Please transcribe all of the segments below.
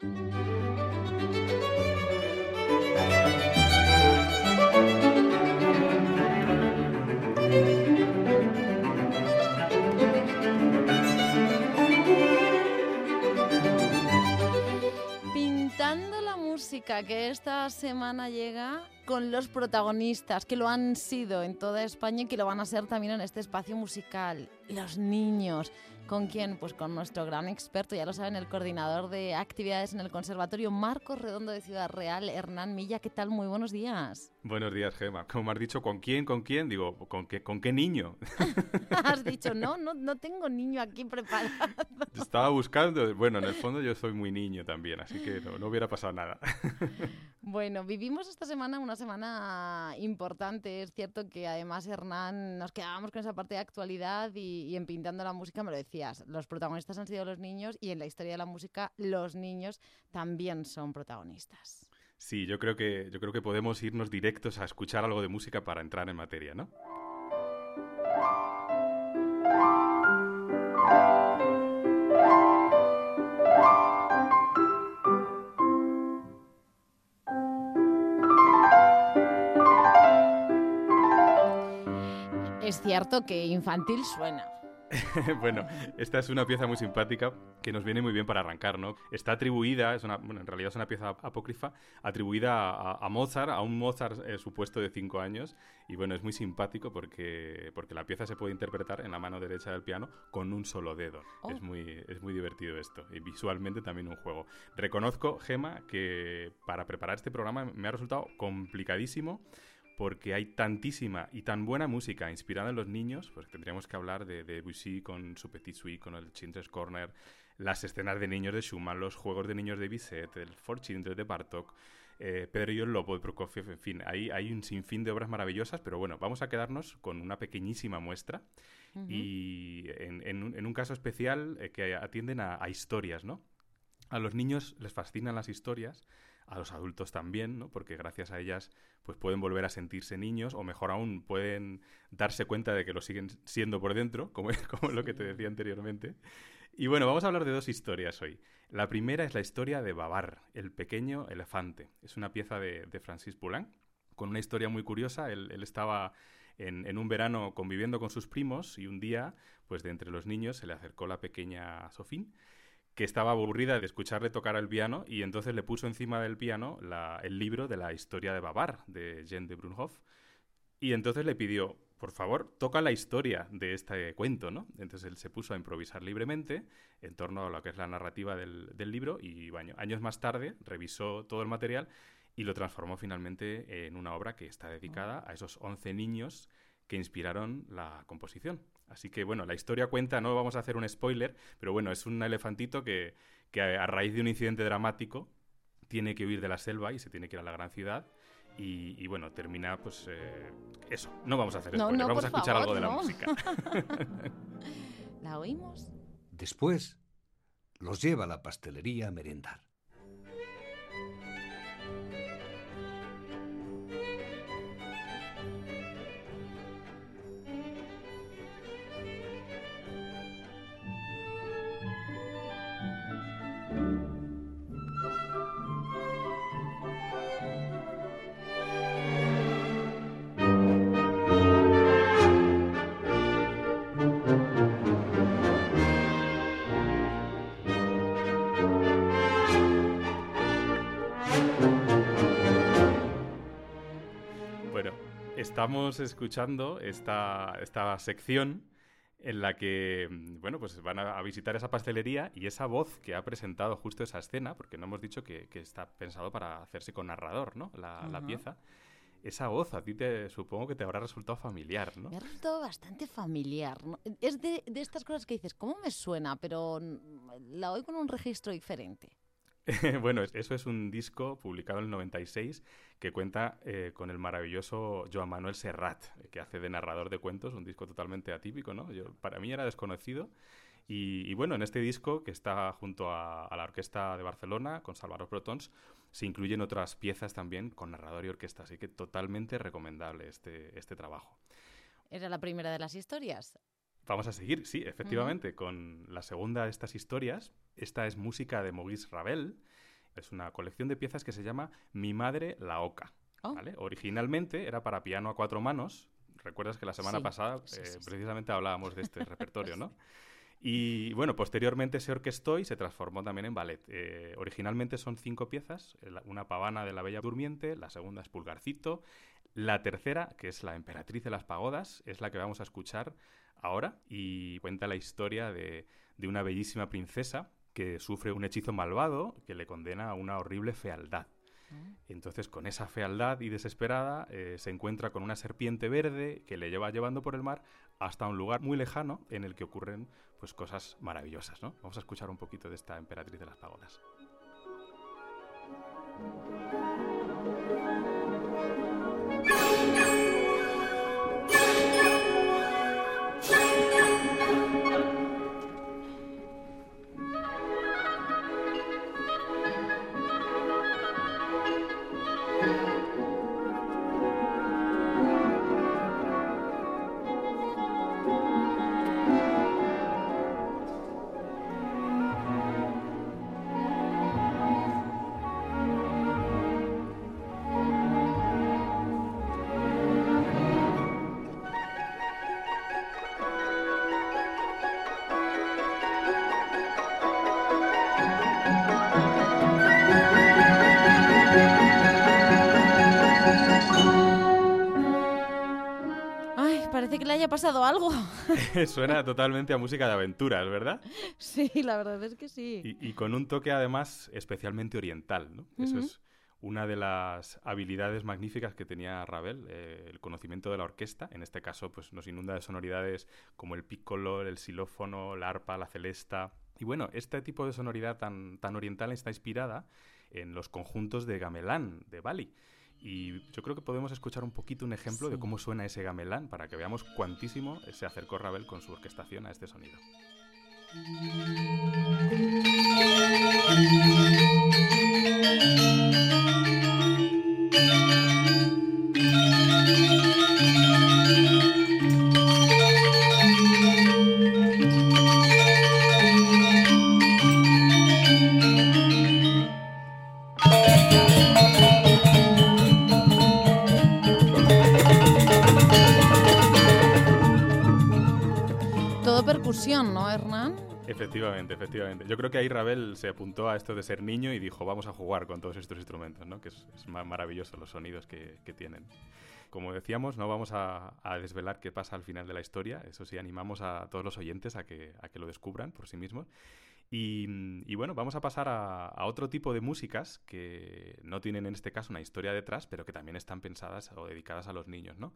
Pintando la música que esta semana llega con los protagonistas que lo han sido en toda España y que lo van a ser también en este espacio musical, los niños. ¿Con quién? Pues con nuestro gran experto, ya lo saben, el coordinador de actividades en el Conservatorio Marcos Redondo de Ciudad Real, Hernán Milla. ¿Qué tal? Muy buenos días. Buenos días, Gema. Como me has dicho, ¿con quién? ¿Con quién? Digo, ¿con qué, con qué niño? has dicho, no, no, no tengo niño aquí preparado. Estaba buscando. Bueno, en el fondo yo soy muy niño también, así que no, no hubiera pasado nada. Bueno, vivimos esta semana una semana importante. Es cierto que además, Hernán, nos quedábamos con esa parte de actualidad y, y, en Pintando la Música me lo decías. Los protagonistas han sido los niños y en la historia de la música los niños también son protagonistas. Sí, yo creo que, yo creo que podemos irnos directos a escuchar algo de música para entrar en materia, ¿no? Es cierto que infantil suena. bueno, esta es una pieza muy simpática que nos viene muy bien para arrancar, ¿no? Está atribuida, es una, bueno, en realidad es una pieza apócrifa, atribuida a, a Mozart, a un Mozart eh, supuesto de 5 años, y bueno, es muy simpático porque, porque la pieza se puede interpretar en la mano derecha del piano con un solo dedo. Oh. Es, muy, es muy divertido esto, y visualmente también un juego. Reconozco, Gema, que para preparar este programa me ha resultado complicadísimo porque hay tantísima y tan buena música inspirada en los niños, pues tendríamos que hablar de, de con su Petit Suite, con el Children's Corner, las escenas de niños de Schumann, los juegos de niños de Bizet, el Four Children de Bartok, eh, Pedro y el Lobo de Prokofiev, en fin, hay, hay un sinfín de obras maravillosas, pero bueno, vamos a quedarnos con una pequeñísima muestra uh -huh. y en, en, en, un caso especial eh, que atienden a, a historias, ¿no? A los niños les fascinan las historias, a los adultos también, ¿no? porque gracias a ellas pues pueden volver a sentirse niños o mejor aún pueden darse cuenta de que lo siguen siendo por dentro, como, como lo que te decía anteriormente. Y bueno, vamos a hablar de dos historias hoy. La primera es la historia de Babar, el pequeño elefante. Es una pieza de, de Francis Poulenc con una historia muy curiosa. Él, él estaba en, en, un verano conviviendo con sus primos y un día, pues de entre los niños, se le acercó la pequeña Sofín que estaba aburrida de escucharle tocar el piano y entonces le puso encima del piano el libro de la historia de Babar, de Jean de Brunhoff, y entonces le pidió, por favor, toca la historia de este cuento, ¿no? Entonces él se puso a improvisar libremente en torno a lo que es la narrativa del, del libro y años más tarde revisó todo el material y lo transformó finalmente en una obra que está dedicada a esos 11 niños que inspiraron la composición. Así que bueno, la historia cuenta, no vamos a hacer un spoiler, pero bueno, es un elefantito que, que a raíz de un incidente dramático tiene que huir de la selva y se tiene que ir a la gran ciudad. Y, y bueno, termina pues eh, eso. No vamos a hacer no, spoiler, no, vamos a escuchar favor, algo de no. la música. ¿La oímos? Después los lleva a la pastelería a merendar. Estamos escuchando esta, esta sección en la que, bueno, pues van a, visitar esa pastelería y esa voz que ha presentado justo esa escena, porque no hemos dicho que, que está pensado para hacerse con narrador, ¿no? La, uh -huh. la, pieza. Esa voz a ti te supongo que te habrá resultado familiar, ¿no? Me ha resultado bastante familiar. ¿no? Es de, de estas cosas que dices, ¿cómo me suena? Pero la oigo con un registro diferente. bueno, eso es un disco publicado en el 96 que cuenta eh, con el maravilloso Joan Manuel Serrat, que hace de narrador de cuentos, un disco totalmente atípico, ¿no? Para mí era desconocido. Y, y, bueno, en este disco, que está junto a, a, la Orquesta de Barcelona, con Salvador Protons, se incluyen otras piezas también con narrador y orquesta, así que totalmente recomendable este, este trabajo. ¿Era la primera de las historias? Vamos a seguir, sí, efectivamente, uh -huh. con la segunda de estas historias. Esta es música de Maurice Ravel Es una colección de piezas que se llama Mi madre la oca. Oh. ¿vale? Originalmente era para piano a cuatro manos. Recuerdas que la semana Sí, pasada sí, eh, sí, precisamente hablábamos de este repertorio, ¿no? Y bueno, posteriormente se orquestó y se transformó también en ballet. Eh, originalmente son cinco piezas, el- una pavana de la Bella Durmiente, la segunda es Pulgarcito, la tercera, que es la Emperatriz de las Pagodas, es la que vamos a escuchar ahora y cuenta la historia de, de una bellísima princesa que sufre un hechizo malvado que le condena a una horrible fealdad. Entonces, con esa fealdad y desesperada, eh, se encuentra con una serpiente verde que le lleva llevando por el mar hasta un lugar muy lejano en el que ocurren pues cosas maravillosas, ¿no? Vamos a escuchar un poquito de esta emperatriz de las pagodas. Haya pasado algo. Suena totalmente a música de aventuras, ¿verdad? Sí, la verdad es que sí. Y, y con un toque además especialmente oriental, ¿no? Eso Ujú. es una de las habilidades magníficas que tenía Ravel, eh, el conocimiento de la orquesta. En este caso, pues nos inunda de sonoridades como el piccolo, el xilófono, la arpa, la celesta. Y bueno, este tipo de sonoridad tan, tan oriental está inspirada en los conjuntos de gamelán de Bali. Y yo creo que podemos escuchar un poquito un ejemplo de cómo suena ese gamelán para que veamos cuantísimo se acercó Ravel con su orquestación a este sonido. ¿No, Hernán? Efectivamente, efectivamente. Yo creo que ahí Ravel se apuntó a esto de ser niño y dijo, vamos a jugar con todos estos instrumentos, ¿no? Que es, es ma- maravilloso los sonidos que, tienen. Como decíamos, no vamos a, desvelar qué pasa al final de la historia. Eso sí, animamos a todos los oyentes a que, lo descubran por sí mismos. Y, y bueno, vamos a pasar a, a otro tipo de músicas que no tienen en este caso una historia detrás, pero que también están pensadas o dedicadas a los niños, ¿no?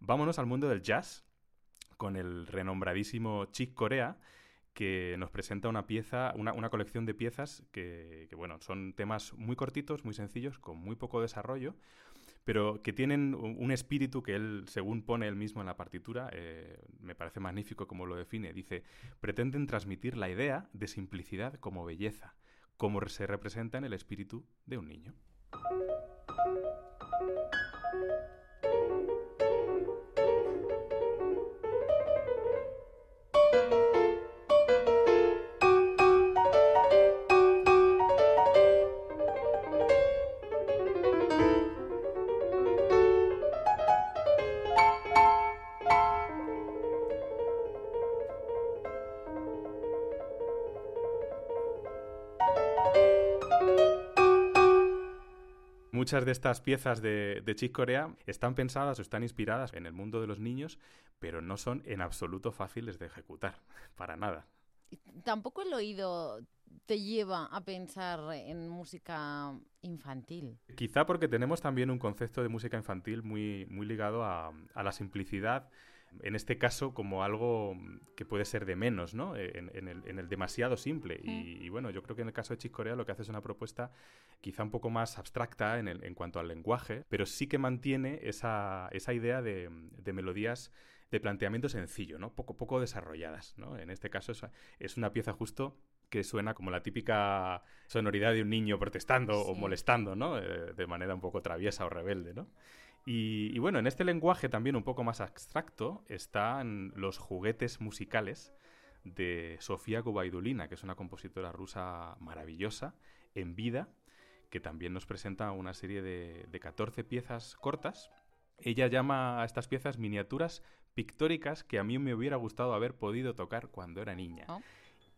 Vámonos al mundo del jazz con el renombradísimo Chick Corea, que nos presenta una pieza, una, colección de piezas que, bueno, son temas muy cortitos, muy sencillos, con muy poco desarrollo, pero que tienen un, un espíritu que él, según pone él mismo en la partitura, eh, me parece magnífico como lo define. Dice, pretenden transmitir la idea de simplicidad como belleza, como se representa en el espíritu de un niño. Muchas de estas piezas de, de Chick Corea están pensadas o están inspiradas en el mundo de los niños, pero no son en absoluto fáciles de ejecutar, para nada. Tampoco el oído te lleva a pensar en música infantil. Quizá porque tenemos también un concepto de música infantil muy, muy ligado a, a la simplicidad, en este caso como algo que puede ser de menos, ¿no? En, en el, en el demasiado simple. Y, y, bueno, yo creo que en el caso de Chick Corea lo que hace es una propuesta quizá un poco más abstracta en, el, en cuanto al lenguaje, pero sí que mantiene esa, esa idea de, de melodías de planteamiento sencillo, ¿no? Poco, poco desarrolladas, ¿no? En este caso es, es una pieza justo que suena como la típica sonoridad de un niño protestando sí. o molestando, ¿no? Eh, de manera un poco traviesa o rebelde, ¿no? Y, y, bueno, en este lenguaje también un poco más abstracto están los juguetes musicales de Sofía Gubaidulina, que es una compositora rusa maravillosa, en vida, que también nos presenta una serie de, de 14 piezas cortas. Ella llama a estas piezas miniaturas pictóricas que a mí me hubiera gustado haber podido tocar cuando era niña. Oh.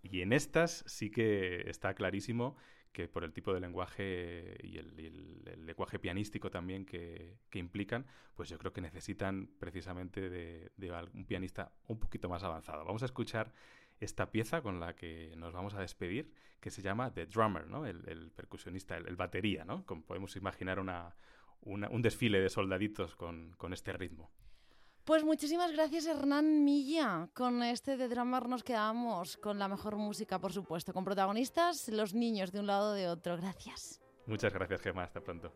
Y en estas sí que está clarísimo que por el tipo de lenguaje y el, lenguaje pianístico también que, implican, pues yo creo que necesitan precisamente de, un pianista un poquito más avanzado. Vamos a escuchar esta pieza con la que nos vamos a despedir, que se llama The Drummer, ¿no? el, percusionista, el, batería, ¿no? Como podemos imaginar una- un desfile de soldaditos con, con este ritmo. Pues muchísimas gracias Hernán Milla. Con este de Dramar nos quedamos con la mejor música, por supuesto, con protagonistas, los niños de un lado o de otro. Gracias. Muchas gracias, Gemma. Hasta pronto.